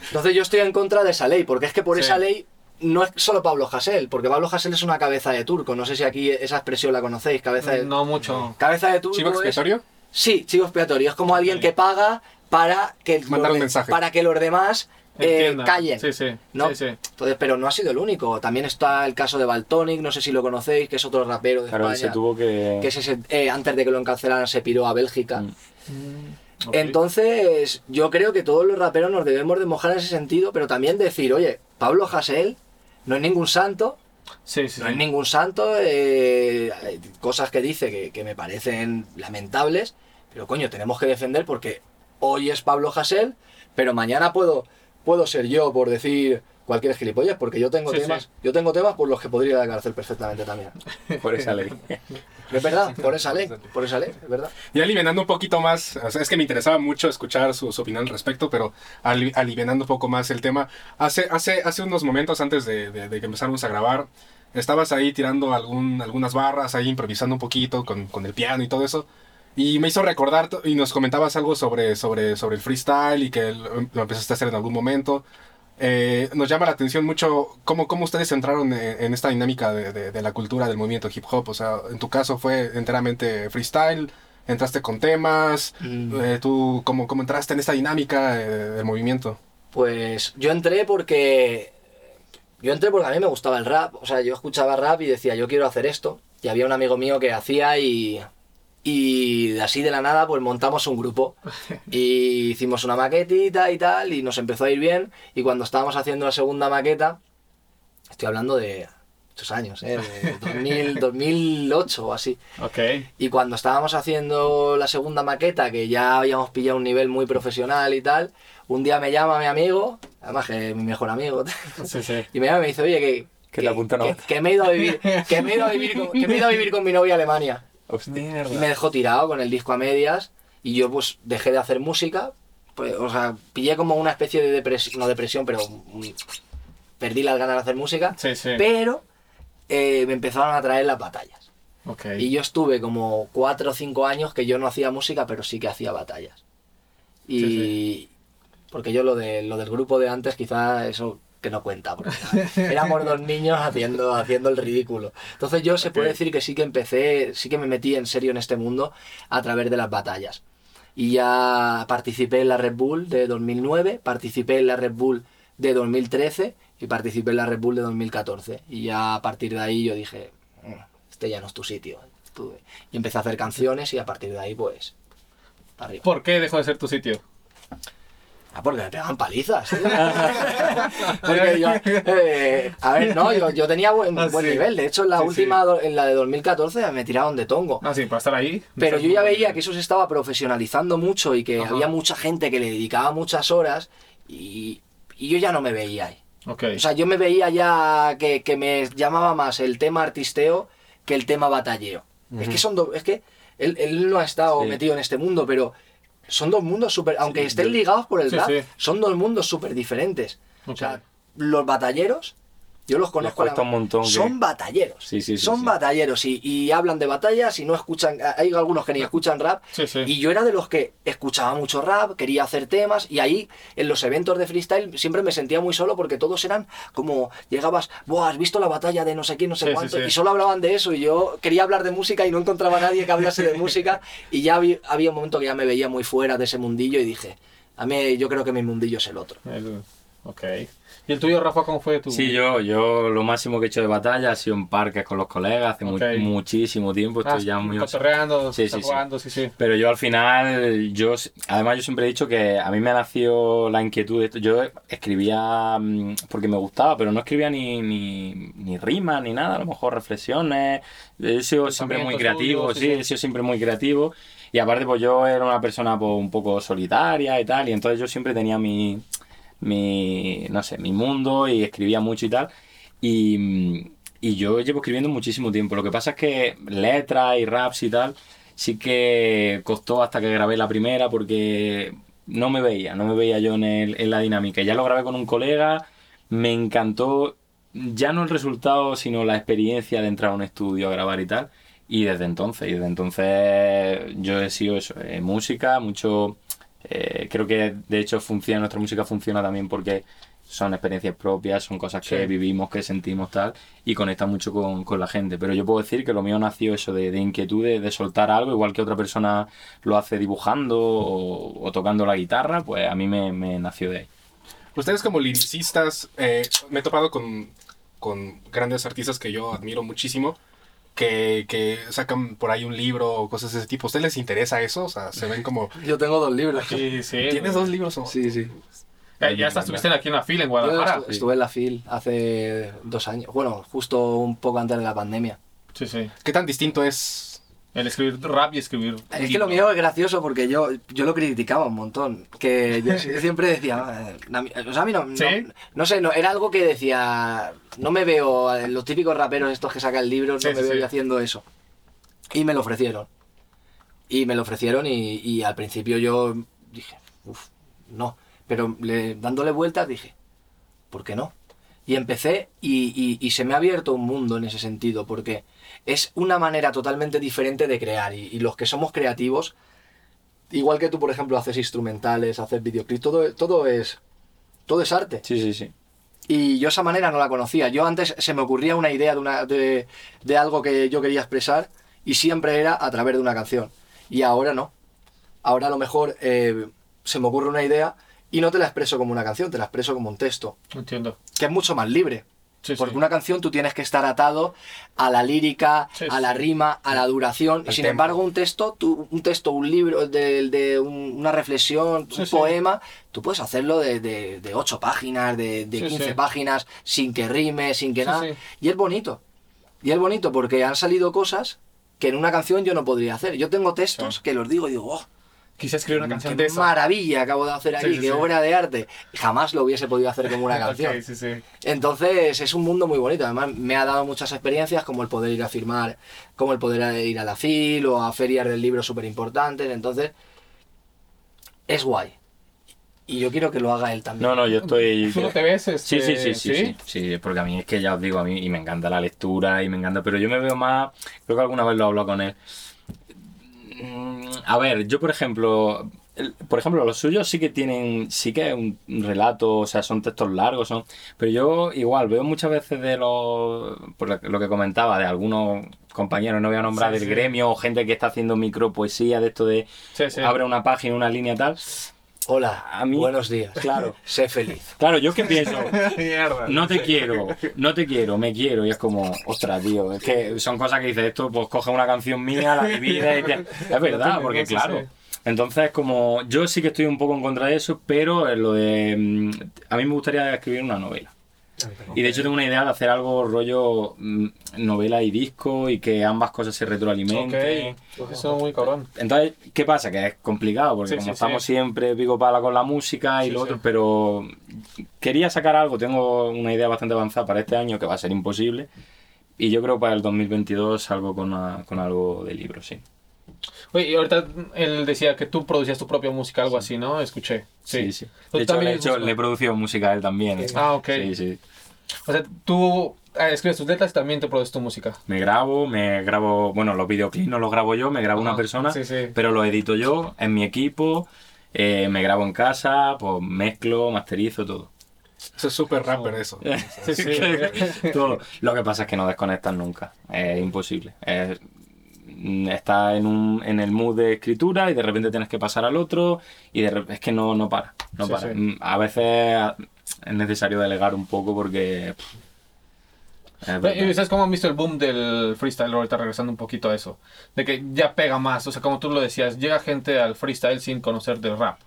Entonces yo estoy en contra de esa ley, porque es que por Sí. esa ley no es solo Pablo Hasél, porque Pablo Hasél es una cabeza de turco. No sé si aquí esa expresión la conocéis, cabeza de, No mucho. cabeza de turco. ¿Chivo es- expiatorio? Sí, chivo expiatorio. Es como alguien que paga para que, Mandar los un de- mensaje. para que los demás eh, callen. Sí, sí. ¿no? Sí, sí. Entonces, pero no ha sido el único. También está el caso de Baltonic, no sé si lo conocéis, que es otro rapero de Claro, se España. tuvo que... Que es ese- eh, antes de que lo encarcelaran se piró a Bélgica. Mm. Ok. Entonces, yo creo que todos los raperos nos debemos de mojar en ese sentido, pero también decir, oye, Pablo Hasél no es ningún santo, Sí, sí. no es ningún santo, eh, hay cosas que dice que, que me parecen lamentables, pero coño, tenemos que defender porque hoy es Pablo Hasél, pero mañana puedo, puedo ser yo por decir cualquier gilipollas, porque yo tengo Sí, temas, sí. yo tengo temas por los que podría ir a la cárcel perfectamente también. Por esa ley. Es verdad, por esa ley, por esa ley, es verdad. Y aliviando un poquito más, o sea, es que me interesaba mucho escuchar su, su opinión al respecto, pero ali- alivianando un poco más el tema. Hace, hace, hace unos momentos antes de, de- de que empezáramos a grabar, estabas ahí tirando algún, algunas barras, ahí improvisando un poquito con, con el piano y todo eso. Y me hizo recordar y nos comentabas algo sobre, sobre, sobre el freestyle y que lo, lo empezaste a hacer en algún momento. Eh, nos llama la atención mucho cómo, cómo ustedes entraron en, en esta dinámica de, de- de la cultura del movimiento hip hop. O sea, en tu caso fue enteramente freestyle, entraste con temas, Mm. eh, tú cómo, cómo entraste en esta dinámica eh, del movimiento. Pues yo entré porque. Yo entré porque a mí me gustaba el rap. O sea, yo escuchaba rap y decía, yo quiero hacer esto. Y había un amigo mío que hacía y. Y así de la nada, pues montamos un grupo. Y hicimos una maquetita y tal, y nos empezó a ir bien. Y cuando estábamos haciendo la segunda maqueta, estoy hablando de muchos años, ¿eh? De 2000, 2008 o así. Ok. Y cuando estábamos haciendo la segunda maqueta, que ya habíamos pillado un nivel muy profesional y tal, un día me llama mi amigo, además que es mi mejor amigo, Sí, sí. y me llama y me dice, oye, que, Que me he ido a vivir, que me he ido a vivir con, que me he ido a vivir con mi novia a Alemania. Hostia. Y me dejó tirado con el disco a medias y yo pues dejé de hacer música, pues, o sea, pillé como una especie de depresión, no depresión, pero perdí las ganas de hacer música, Sí, sí. pero eh, me empezaron a traer las batallas. Y yo estuve como cuatro o cinco años que yo no hacía música, pero sí que hacía batallas. Y Sí, porque yo lo de lo del grupo de antes, quizá eso que no cuenta, porque éramos dos niños haciendo, haciendo el ridículo. Entonces yo se puede decir que sí que empecé, sí que me metí en serio en este mundo a través de las batallas. Y ya participé en la Red Bull de 2009, participé en la Red Bull de 2013 y participé en la Red Bull de 2014. Y ya a partir de ahí yo dije, "Mm, este ya no es tu sitio. Y empecé a hacer canciones y a partir de ahí pues... arriba. ¿Por qué dejó de ser tu sitio? Ah, porque me pegaban palizas. Porque yo, eh, a ver, no, yo, yo tenía buen, Ah, buen sí. nivel. De hecho, en la Sí, última, do- en la de 2014, me tiraron de tongo. Ah, sí, para estar ahí. Pero yo ya veía que eso se estaba profesionalizando mucho y que Ajá. había mucha gente que le dedicaba muchas horas y, y yo ya no me veía ahí. Ok. O sea, yo me veía ya que, que me llamaba más el tema artisteo que el tema batalleo. Es que son dos, es que él, él no ha estado metido en este mundo, pero son dos mundos súper, aunque Sí, estén ligados por el Sí, rap, sí. son dos mundos súper diferentes. O sea, los batalleros, yo los conozco. cuesta un montón que- Son batalleros. Sí, sí, sí, son sí. batalleros y, y hablan de batallas y no escuchan, hay algunos que ni escuchan rap. Sí, sí. Y yo era de los que escuchaba mucho rap, quería hacer temas y ahí en los eventos de freestyle siempre me sentía muy solo porque todos eran como llegabas, Buah, has visto la batalla de no sé quién, no sé cuánto, sí. y solo hablaban de eso y yo quería hablar de música y no encontraba a nadie que hablase de música y ya había, había un momento que ya me veía muy fuera de ese mundillo y dije, a mí yo creo que mi mundillo es el otro. El- Ok. ¿Y el tuyo, Rafa, cómo fue tu...? Sí, yo, yo lo máximo que he hecho de batalla ha sido en parques con los colegas hace mu- muchísimo tiempo. Ah, Estoy ya muy cotorreando, Sí, sí, sí. jugando, sí, sí. Pero yo al final, yo, además yo siempre he dicho que a mí me nació la inquietud de esto. Yo escribía mm, porque me gustaba, pero no escribía ni, ni, ni rimas ni nada, a lo mejor reflexiones. He sido siempre muy creativo, sí, sí. he sido siempre muy creativo. Y aparte, pues yo era una persona pues, un poco solitaria y tal, y entonces yo siempre tenía mi, mi, no sé, mi mundo y escribía mucho y tal. Y, y yo llevo escribiendo muchísimo tiempo. Lo que pasa es que letras y raps y tal, sí que costó hasta que grabé la primera porque no me veía, no me veía yo en, el- en la dinámica. Ya lo grabé con un colega, me encantó ya no el resultado, sino la experiencia de entrar a un estudio a grabar y tal. Y desde entonces, y desde entonces yo he sido eso, eh, música, mucho... eh, creo que de hecho funciona, nuestra música funciona también porque son experiencias propias, son cosas que Sí. vivimos, que sentimos tal, y conecta mucho con, con la gente. Pero yo puedo decir que lo mío nació eso de, de inquietud, de, de soltar algo, igual que otra persona lo hace dibujando o, o tocando la guitarra, pues a mí me, me nació de ahí. Ustedes como liricistas, eh, me he topado con, con grandes artistas que yo admiro muchísimo, que, que sacan por ahí un libro o cosas de ese tipo. ¿A ustedes les interesa eso? O sea, se ven como... Yo tengo dos libros. Sí, sí. ¿Tienes dos libros? O... Sí, sí. Ya, ya hasta estuviste aquí en la fila en Yo Guadalajara. estu- estuve en la FIL hace dos años, bueno, justo un poco antes de la pandemia. Sí, sí. ¿Qué tan distinto es El escribir rap y escribir. Es que libro. lo mío es gracioso porque yo, yo lo criticaba un montón. Que yo si- siempre decía, "Eh, a mí- o sea, a mí no, no, ¿Sí? no sé, no, era algo que decía, no me veo, los típicos raperos estos que sacan libros, Sí, no me sí, veo yo haciendo eso. Y me lo ofrecieron. Y me lo ofrecieron y, y al principio yo dije, uff, no. Pero le- dándole vueltas dije, ¿por qué no? Y empecé y, y- y se me ha abierto un mundo en ese sentido, porque es una manera totalmente diferente de crear. Y, y los que somos creativos, igual que tú, por ejemplo, haces instrumentales, haces videoclips, todo, todo, es, todo es arte. Sí, sí, sí. Y yo esa manera no la conocía. Yo antes se me ocurría una idea de, una, de, de algo que yo quería expresar y siempre era a través de una canción. Y ahora no. Ahora a lo mejor eh, se me ocurre una idea y no te la expreso como una canción, te la expreso como un texto, Entiendo. que es mucho más libre. Sí, Porque sí. una canción tú tienes que estar atado a la lírica, Sí, a la rima, a la duración. Sin embargo, un texto, tú- un texto, un libro, de, de un- una reflexión, un poema, tú puedes hacerlo de, de, de 8 páginas, de, de Sí, 15 sí. páginas, sin que rime, sin que nada. Y es bonito. Y es bonito porque han salido cosas que en una canción yo no podría hacer. Yo tengo textos que los digo y digo, oh, Quise escribir una canción qué de esa. maravilla acabo de hacer aquí, Sí, sí, qué sí. obra de arte. Jamás lo hubiese podido hacer como una canción. sí, sí. Entonces es un mundo muy bonito. Además me ha dado muchas experiencias como el poder ir a firmar, como el poder ir a la FIL o a ferias del libro súper importantes. Entonces es guay. Y yo quiero que lo haga él también. No, no, yo estoy... ¿Tú no te ves? Sí, este, sí, sí, sí, sí, sí, porque a mí es que ya os digo, a mí y me encanta la lectura y me encanta, pero yo me veo más, creo que alguna vez lo he hablado con él. Mm, A ver, yo por ejemplo, por ejemplo, los suyos sí que tienen, sí que es un relato, o sea, son textos largos, son, pero yo igual veo muchas veces de los, por lo que- lo que comentaba, de algunos compañeros, no voy a nombrar Sí, del sí. gremio o gente que está haciendo micropoesía de esto de sí. abre una página, una línea tal. Hola, A mí- buenos días. Claro. Sé feliz. Claro, yo que pienso, Mierda. no te quiero, no te quiero, me quiero. Y es como, ostras, tío, es que son cosas que dices esto, pues coge una canción mía, la divide y te- Es verdad, porque claro. Entonces, como yo sí que estoy un poco en contra de eso, pero lo de. mm, A mí me gustaría escribir una novela. Y de hecho tengo una idea de hacer algo rollo mm, novela y disco y que ambas cosas se retroalimenten. Ok. Eso es muy cabrón. Entonces, ¿qué pasa? Que es complicado, porque Sí, como sí, estamos sí. siempre pico pala con la música y lo otro, pero quería sacar algo, tengo una idea bastante avanzada para este año que va a ser imposible. Y yo creo que para el 2022 salgo con, una- con algo de libro, sí. Oye, y ahorita él decía que tú producías tu propia música, algo así, ¿no? Escuché. Sí, Sí, sí. ¿Tú De hecho, le, he eres hecho- músico? le he producido música a él también. Ah, ok. Sí, sí. O sea, tú ah, escribes tus letras y también te produces tu música. Me grabo, me grabo, bueno, los videoclips no los grabo yo, me grabo una persona, sí, sí. pero los edito yo en mi equipo, eh, me grabo en casa, pues mezclo, masterizo, todo. Eso es súper rapper eso. Sí, sí. Todo. Lo que pasa es que no desconectas nunca. Es imposible. Es- mm, estás en, un, en el mood de escritura y de repente tienes que pasar al otro y de es que no, no para. No Sí, para. sí. Mm, A veces es necesario delegar un poco porque... pff, es Oye, verdad. ¿Y sabes cómo han visto el boom del freestyle? Ahorita regresando un poquito a eso. De que ya pega más. O sea, como tú lo decías, llega gente al freestyle sin conocer del rap,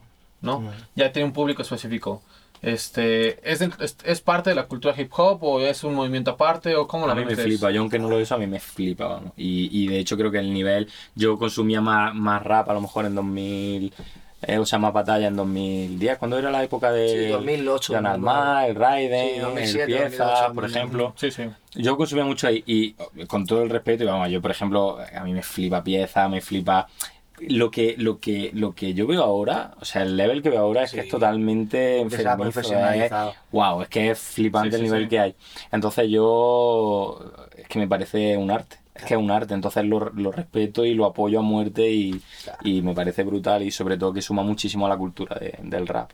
¿no? Ya tiene un público específico. Este, ¿es, es, es parte de la cultura hip hop o es un movimiento aparte o cómo A la mí me flipa, yo aunque no lo uso, a mí me flipa, vamos. Y, y de hecho creo que el nivel, yo consumía más, más rap a lo mejor en 2000, eh, o sea, más batalla en 2010, cuando era la época de Sí, 2008, John 2009. Armad, el Raiden, Sí, 2007, el Pieza, 2008, por 2009. ejemplo. Sí, sí. Yo consumía mucho ahí y con todo el respeto, y vamos, yo por ejemplo, a mí me flipa Pieza, me flipa... Lo que, lo, que, lo que yo veo ahora, o sea, el level que veo ahora es que es totalmente profesionalizado. es- Wow, es que es flipante Sí, sí, el nivel que hay. Entonces yo, es que me parece un arte, es que es un arte, entonces lo, lo respeto y lo apoyo a muerte y, y me parece brutal y sobre todo que suma muchísimo a la cultura de- del rap.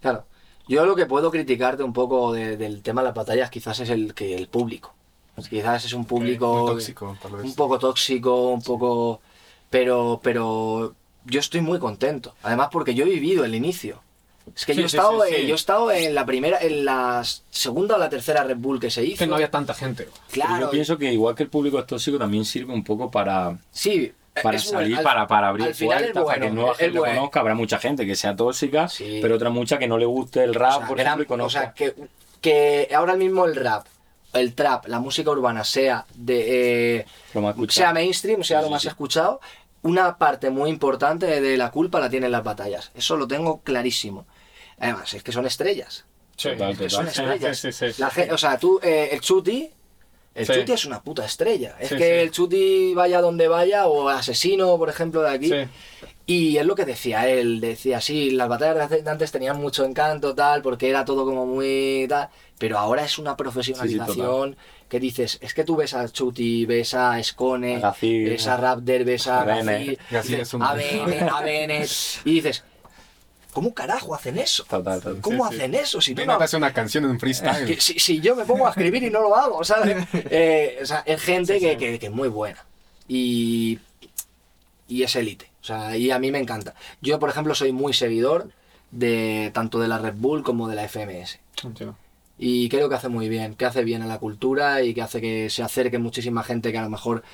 Claro. Yo lo que puedo criticarte un poco de- del tema de las batallas quizás es el que el público. Quizás es un público tóxico, tal vez. un poco tóxico, un poco... Pero, pero yo estoy muy contento. Además porque yo he vivido el inicio. Es que Sí, yo, he sí, estado, sí, eh, yo he estado en la primera, en la segunda o la tercera Red Bull que se hizo. Que no había tanta gente. Pero Claro, yo pienso que igual que el público es tóxico también sirve un poco para, sí, para es bueno. salir, Al- para, para abrir puertas, para que nueva gente lo bueno. conozca. Habrá mucha gente que sea tóxica, Sí. pero otra mucha que no le guste el rap, O sea, por gran- ejemplo, y o conozca. sea, que, que ahora mismo el rap el trap, la música urbana sea de eh, Lo más escuchado. sea mainstream, sea Sí, lo más sí. escuchado, una parte muy importante de la culpa la tienen las batallas. Eso lo tengo clarísimo. Además, es que son estrellas. Sí. Total, Que son estrellas. Sí, sí, sí. La gen- o sea, tú, eh, el Chuti, el Sí. Chuti es una puta estrella. Es Sí, que sí. el Chuti vaya donde vaya, o asesino, por ejemplo, de aquí. Sí. Y es lo que decía él, decía, sí, las batallas de antes tenían mucho encanto, tal, porque era todo como muy tal, pero ahora es una profesionalización que dices, es que tú ves a Chuti, ves a Gazir, ves a Raptor, ves a a Bene. Gazir, Gazir dices, es un- a Bene, a Bene, y dices, ¿cómo carajo hacen eso? Total, total. ¿Cómo Sí, sí. hacen eso? Si tú no, hace una canción en freestyle. que si, si yo me pongo a escribir y no lo hago, ¿sabes? Eh, o sea, es gente que, que- que es muy buena. Y, y es élite. O sea, y a mí me encanta. Yo, por ejemplo, soy muy seguidor de tanto de la Red Bull como de la FMS. Entiendo. Y creo que hace muy bien, que hace bien a la cultura y que hace que se acerque muchísima gente que a lo mejor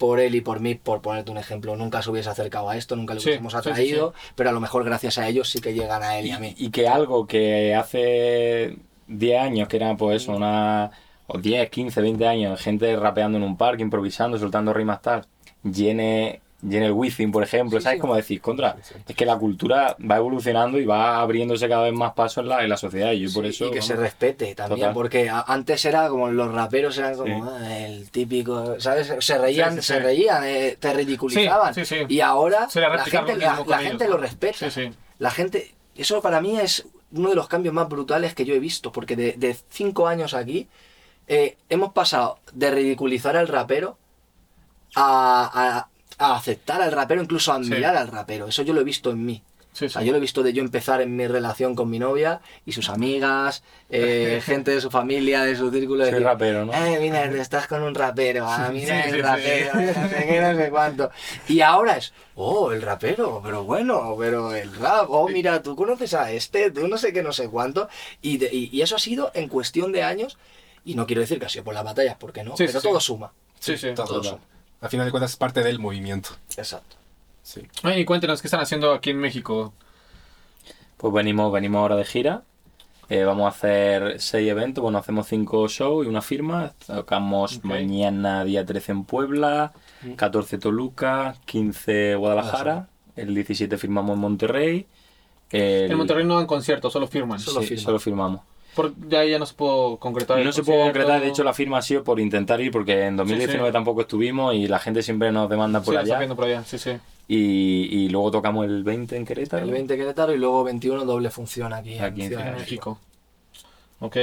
por él y por mí, por ponerte un ejemplo, nunca se hubiese acercado a esto, nunca lo Sí, hubiésemos sí, sí, atraído, pero a lo mejor gracias a ellos sí que llegan a él y a mí. Y, y que algo que hace 10 años, que era pues una. o 10, 15, 20 años, gente rapeando en un parque, improvisando, soltando rimas tal, llene, llene el wifi, por ejemplo, Sí, ¿sabes sí. cómo decir? Contra, es que la cultura va evolucionando y va abriéndose cada vez más pasos en la, en la sociedad. Y yo por eso. y que se respete también, Total. porque antes era como los raperos eran como. "Ah, el típico, ¿sabes? Se reían, se reían, eh, te ridiculizaban. Sí, sí, sí. Y ahora la gente, lo la, la gente lo respeta. Sí, sí. La gente, eso para mí es uno de los cambios más brutales que yo he visto, porque de, de cinco años aquí eh, hemos pasado de ridiculizar al rapero a, a- a aceptar al rapero, incluso a Sí. admirar al rapero. Eso yo lo he visto en mí. Sí, O sea, sí. yo lo he visto de yo empezar en mi relación con mi novia y sus amigas, eh, gente de su familia, de su círculo. Soy decir, rapero, ¿no? Eh, mira, estás con un rapero, ah, mira Sí, el sí, rapero, sí. no sé qué, no sé cuánto. Y ahora es, oh, el rapero, pero bueno, pero el rap, oh, mira, tú conoces a este, tú no sé qué, no sé cuánto. Y, de- y, y eso ha sido en cuestión de años, y no quiero decir que ha sido por las batallas, porque no, Sí, pero sí, todo sí. suma. Sí, sí. Todo. Todo suma. A final de cuentas es parte del movimiento. Exacto. Sí. Oye, y cuéntenos, ¿qué están haciendo aquí en México? Pues venimos, venimos ahora de gira. Eh, vamos a hacer seis eventos. Bueno, hacemos cinco shows y una firma. Tocamos mañana, día 13 en Puebla, Mm. 14 Toluca, 15 Guadalajara, el 17 firmamos en Monterrey. el- En Monterrey no dan conciertos, solo firman. Solo sí, firman. solo firmamos. Por, ya, ya no se pudo concretar. No se puede concierto. concretar, de hecho la firma ha sido por intentar ir porque en 2019 sí. tampoco estuvimos y la gente siempre nos demanda Sí, por está allá. viendo por allá, sí, sí. Y, y luego tocamos el 20 en Querétaro. El 20 Querétaro y luego 21 doble función aquí, Aquí en Ciudad En México. México. Ok.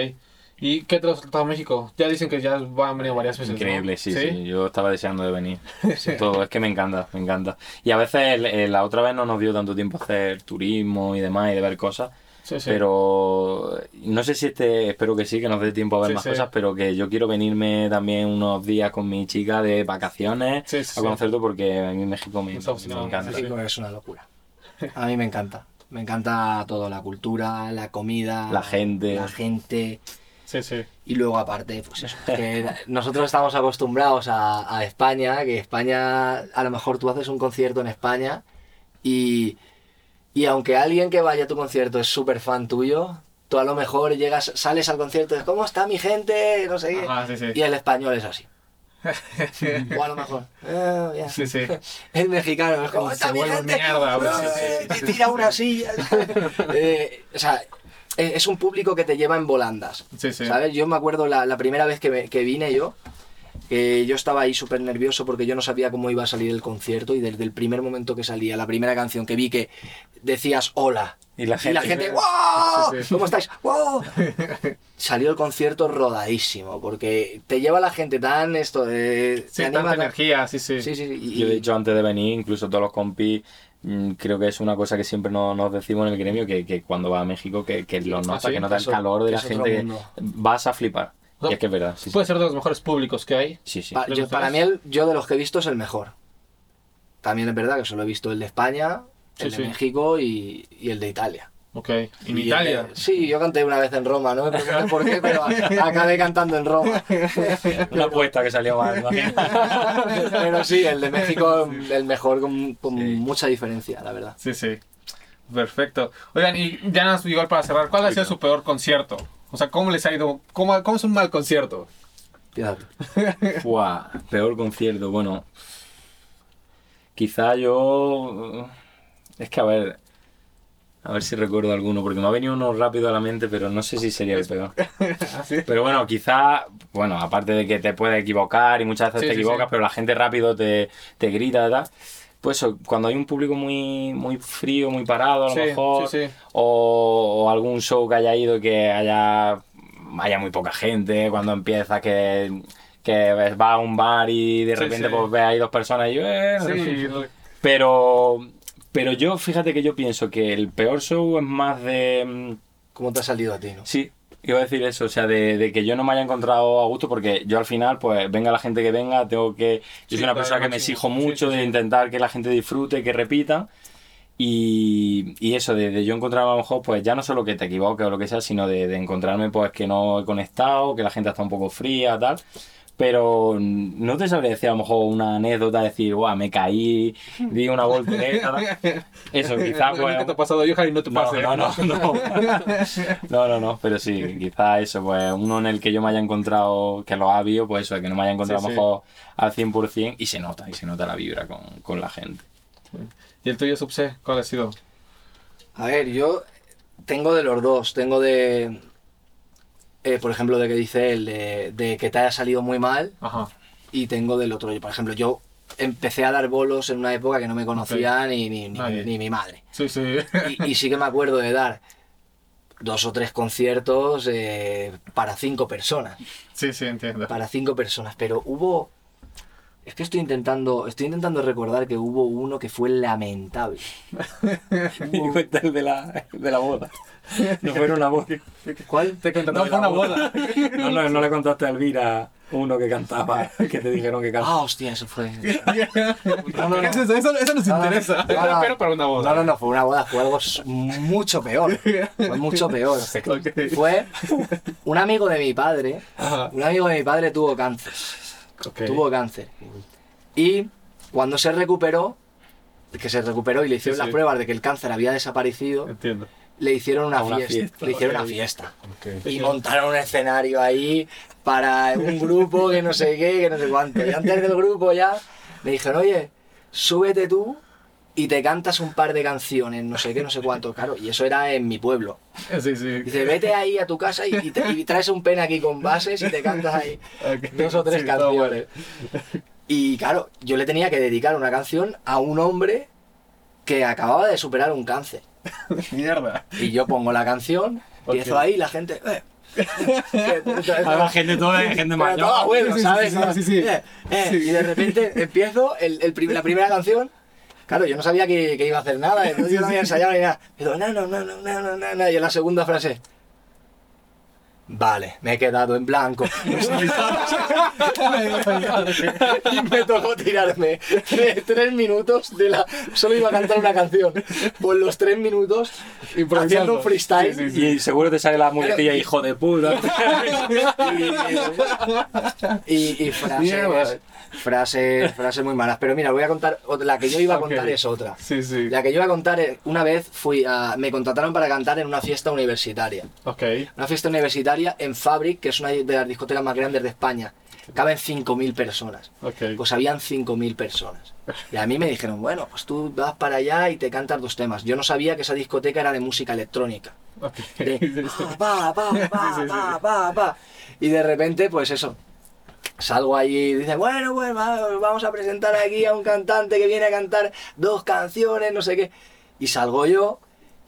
¿Y qué te ha resultado México? Ya dicen que ya han venido varias veces. ¿no? Increíble, sí, sí, Yo estaba deseando de venir. Todo, es que me encanta, me encanta. Y a veces el- el- la otra vez no nos dio tanto tiempo a hacer turismo y demás y de ver cosas. Sí, sí. Pero no sé si este, espero que sí, que nos dé tiempo a ver Sí, más sí. cosas, pero que yo quiero venirme también unos días con mi chica de vacaciones Sí, sí, a sí. conocer todo porque a mí México me, Me encanta. sí, México es una locura. A mí me encanta. Me encanta todo, la cultura, la comida, La gente. la gente. Sí, sí. Y luego aparte, pues eso, que nosotros estamos acostumbrados a, a España, que España, a lo mejor tú haces un concierto en España y, y aunque alguien que vaya a tu concierto es súper fan tuyo, tú a lo mejor llegas, sales al concierto y dices, ¿cómo está mi gente? No sé qué. Ajá, sí, sí. Y el español es así. O a lo mejor. "Ah, ya". Sí, sí. El mexicano es como, Se "Está mi vuelve gente". mierda, "Ah, güey, sí, sí, sí, y tira una silla. Eh, o sea, eh, es un público que te lleva en volandas. Sí, sí. ¿Sabes? Yo me acuerdo la, la primera vez que, me- que vine yo, que yo estaba ahí súper nervioso porque yo no sabía cómo iba a salir el concierto y desde el primer momento que salía, la primera canción que vi que decías hola. Y la Y la gente- ¡wow! Sí, sí. ¿Cómo estáis? ¡wow! Salió el concierto rodadísimo porque te lleva la gente tan esto de... Sí, tanta tan- energía, sí, sí. Sí, sí, sí, y- Yo, de hecho, antes de venir, incluso todos los compis, mm, creo que es una cosa que siempre nos, nos decimos en el gremio, que, que cuando vas a México, que, que lo notas, sí? que notas el calor de la gente, que vas a flipar. O sea, y es que es verdad, sí, sí. Puede ser de los mejores públicos que hay. sí, sí. Pa- ¿Lo yo- para mí, el, yo de los que he visto es el mejor. También es verdad que solo he visto el de España, el Sí, de sí. México y, y el de Italia. Ok. ¿En Y Italia? de- sí, yo canté una vez en Roma, ¿no? No sé por qué, pero acabé cantando en Roma. Una apuesta que salió mal. ¿no? Pero sí, el de México, el mejor con, con Sí. mucha diferencia, la verdad. Sí, sí. Perfecto. Oigan, y ya nos igual para cerrar, ¿cuál ha sido su peor concierto? O sea, ¿cómo les ha ido? ¿Cómo, cómo es un mal concierto? Fua, peor concierto, bueno. Quizá yo. Es que a ver. A ver si recuerdo alguno, porque me ha venido uno rápido a la mente, pero no sé si sería el peor. Pero bueno, quizá, bueno, aparte de que te puedes equivocar y muchas veces Sí, te sí, equivocas, sí. pero la gente rápido te, te grita, ¿verdad? Pues cuando hay un público muy, muy frío, muy parado, a lo Sí, mejor, sí, sí. O, o algún show que haya ido y que haya, haya muy poca gente, cuando empieza que, que va a un bar y de Sí, repente sí. pues ves ahí dos personas y yo, eh, Sí, pero, pero yo, fíjate que yo pienso que el peor show es más de... mm, ¿Cómo te ha salido a ti, no? Sí, iba a decir eso, o sea, de, de que yo no me haya encontrado a gusto porque yo al final, pues venga la gente que venga, tengo que... Yo Sí, soy una persona que me exijo mucho sí, de intentar que la gente disfrute, que repita. Y, y eso, de, de yo encontrarme a lo mejor, pues ya no solo que te equivoques o lo que sea, sino de, de encontrarme pues que no he conectado, que la gente está un poco fría, tal. Pero no te sabría decir a lo mejor una anécdota, decir, guau, me caí, di una voltereta. Eso, quizás pues... ¿Qué te ha pasado, Johan, y no te No, pase? no, no, no. No, no, no, pero sí, quizá eso, pues uno en el que yo me haya encontrado, que lo ha habido, pues eso, que no me haya encontrado Sí, a sí. lo mejor al 100% y se nota, y se nota la vibra con, con la gente. ¿Y el tuyo, Subse? ¿Cuál ha sido? A ver, yo tengo de los dos. Tengo de. Eh, por ejemplo, de que dice él, de, de que te haya salido muy mal. Ajá. Y tengo del otro. Yo, por ejemplo, yo empecé a dar bolos en una época que no me conocía ni, ni, ni- mi madre. Sí, sí. Y, y sí que me acuerdo de dar dos o tres conciertos eh, para cinco personas. Sí, sí, entiendo. Para cinco personas. Pero hubo. Es que estoy intentando. Estoy intentando recordar que hubo uno que fue lamentable. Y cuenta el de la, de la boda. No fue una boda. ¿Cuál? Te no fue una boda. No, no, no le contaste a Elvira uno que cantaba, que te dijeron que cantaba. Ah, hostia, eso fue. no, no, Eso, eso, eso nos No, no, interesa. no, no. Pero para una boda. No, no, no, fue una boda, fue algo mucho peor. Fue mucho peor. Ok. Fue un amigo de mi padre. Ajá. Un amigo de mi padre tuvo cáncer. Ok. Tuvo cáncer. Y cuando se recuperó, que se recuperó y le hicieron Sí, las sí. pruebas de que el cáncer había desaparecido, Entiendo. Le hicieron una, una fiesta, fiesta. Le hicieron una Ok. fiesta. Ok. Y montaron un escenario ahí para un grupo que no sé qué, que no sé cuánto. Y antes del grupo ya me dijeron, oye, súbete tú y te cantas un par de canciones, no sé qué, no sé cuánto. Claro, y eso era en mi pueblo. Sí, sí. Dice, vete ahí a tu casa y, y te- y traes un pen aquí con bases y te cantas ahí Ok. dos o tres Sí, canciones. Y claro, yo le tenía que dedicar una canción a un hombre que acababa de superar un cáncer. Mierda. Y yo pongo la canción, empiezo Ok. ahí y la gente... eh, A la gente toda, gente Pero mayor. todo abuelo, Sí, sí, ¿sabes? sí, sí, sí. Eh, eh, Sí. Y de repente empiezo el, el prim- la primera canción. Claro, yo no sabía que, que iba a hacer nada, entonces yo no había ensayado ni nada. Pero no, no, no, no, no, no, no. Y en la segunda frase. Vale, me he quedado en blanco. y me tocó tirarme tres, tres minutos de la. Solo iba a cantar una canción. Por los tres minutos, haciendo un freestyle. Sí, sí, Y seguro te sale la muletilla, hijo de puta. y, y frases, Mierda. Frases, frases muy malas. Pero mira, voy a contar, otra- la que yo iba a contar es otra. Sí, sí. La que yo iba a contar, es, una vez fui a, me contrataron para cantar en una fiesta universitaria. Ok. Una fiesta universitaria en Fabric, que es una de las discotecas más grandes de España. Caben 5.000 personas. Ok. Pues habían 5.000 personas. Y a mí me dijeron, bueno, pues tú vas para allá y te cantas dos temas. Yo no sabía que esa discoteca era de música electrónica. Ok. de pa, pa, pa, pa, Sí, sí, sí. pa, pa, pa. Y de repente, pues eso. Salgo allí y dice, bueno, pues va- vamos a presentar aquí a un cantante que viene a cantar dos canciones, no sé qué. Y salgo yo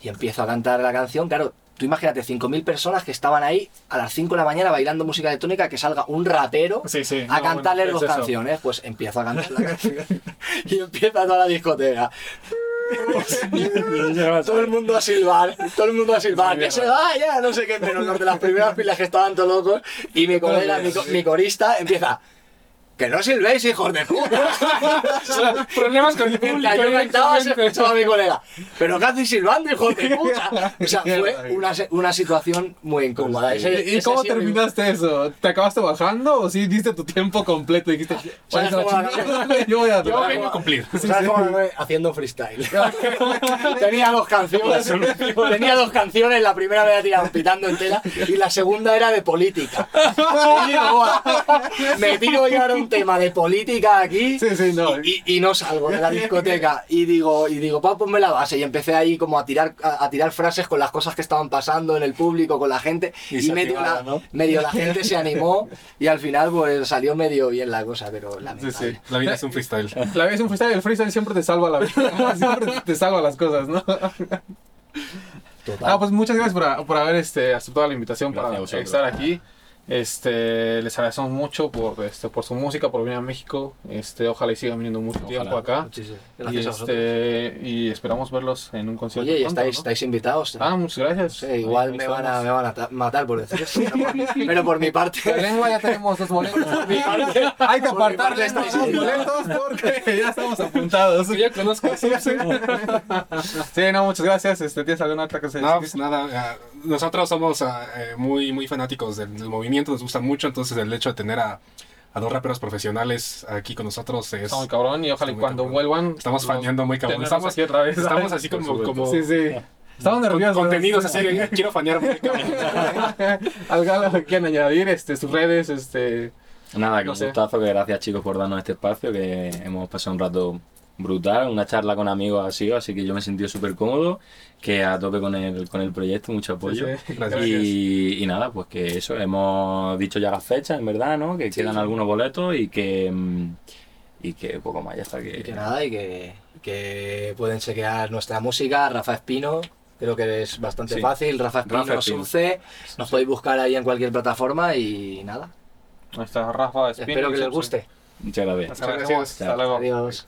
y empiezo a cantar la canción. Claro, tú imagínate 5.000 personas que estaban ahí a las 5 de la mañana bailando música electrónica, que salga un rapero Sí, sí. a No, cantarles bueno, dos es canciones. Pues empiezo a cantar la canción y empieza toda la discoteca. todo el mundo a silbar, todo el mundo a silbar, que se vaya, no sé qué, pero los de las primeras pilas que estaban todos locos y mi colega, mi, mi corista empieza que no silbéis, hijos de puta. Problemas con el público. yo cantaba, se escuchaba a mi colega. Pero ¿qué hacéis silbando, hijos de puta? O sea, fue una, una situación muy incómoda. Ese- ¿Y, ese cómo sido mi- terminaste eso? ¿Te acabaste bajando o sí diste tu tiempo completo y dijiste, ¿Sabes "Oye, cómo la yo voy a Yo vengo a cumplir. ¿Sabes cómo me? Haciendo freestyle. Tenía dos canciones. Tenía dos canciones. La primera me la tiraron pitando entera y la segunda era de política. Y "Buah, me tiro yo ahora un tema de política aquí. Sí, sí, no. Y, y no salgo de la discoteca y digo y digo pa ponme la base y empecé ahí como a tirar a, a tirar frases con las cosas que estaban pasando en el público con la gente Y y, medio, la, ¿no? medio la gente se animó y al final pues salió medio bien la cosa pero lamentable Sí, sí. La vida es un freestyle. La vida es un freestyle, el freestyle siempre te salva la vida, siempre te salva las cosas, ¿no? Total. Ah, pues muchas gracias por, por haber este, aceptado la invitación Gracias para estar aquí. Este, les agradecemos mucho por, este, por su música, por venir a México. Este, ojalá y sigan viniendo mucho Ojalá. tiempo acá. Muchísimas Y, gracias a vosotros. este, y esperamos verlos en un concierto. Oye, y pronto, estáis, ¿no? estáis invitados. Ah, muchas gracias. Sí, igual me van, a, me van a ta- matar por decir eso, pero, por mi parte. lengua ya tenemos dos boletos. mi parte- Hay que apartar estos boletos porque ya estamos apuntados. Yo ya conozco. Sí, no, muchas gracias. Este, ¿Tienes alguna otra cosa? que No, pues nada, eh, nosotros somos ah, eh, muy, muy fanáticos del, del movimiento, nos gusta mucho, entonces el hecho de tener a, a dos raperos profesionales aquí con nosotros es... Está muy cabrón y ojalá y cuando cabrón. vuelvan. Estamos faneando muy cabrón. Estamos, aquí otra vez. estamos así como... como Sí, sí. Estamos nerviosos. contenidos así que quiero fanear muy cabrón. Algo que quieran añadir, este, sus redes, este. Nada, que No un sé. gustazo, que gracias chicos por darnos este espacio, que hemos pasado un rato brutal, una charla con amigos así, así que yo me he sentido súper cómodo, que a tope con el, con el proyecto, mucho apoyo. Sí, sí. Gracias. Y, y nada, pues que eso, hemos dicho ya las fechas, en verdad, ¿no? Que Sí, quedan sí. algunos boletos y que mm, y que poco más, ya está que... Y que nada, y que, que pueden chequear nuestra música, Rafa Espino. Creo que es bastante Sí. fácil, Rafa Espino, Rafa Espino. Subce. Nos podéis buscar ahí en cualquier plataforma y nada. Ahí está Rafa Espino. Espero que les guste. Muchas gracias. Muchas gracias. Hasta luego. Adiós.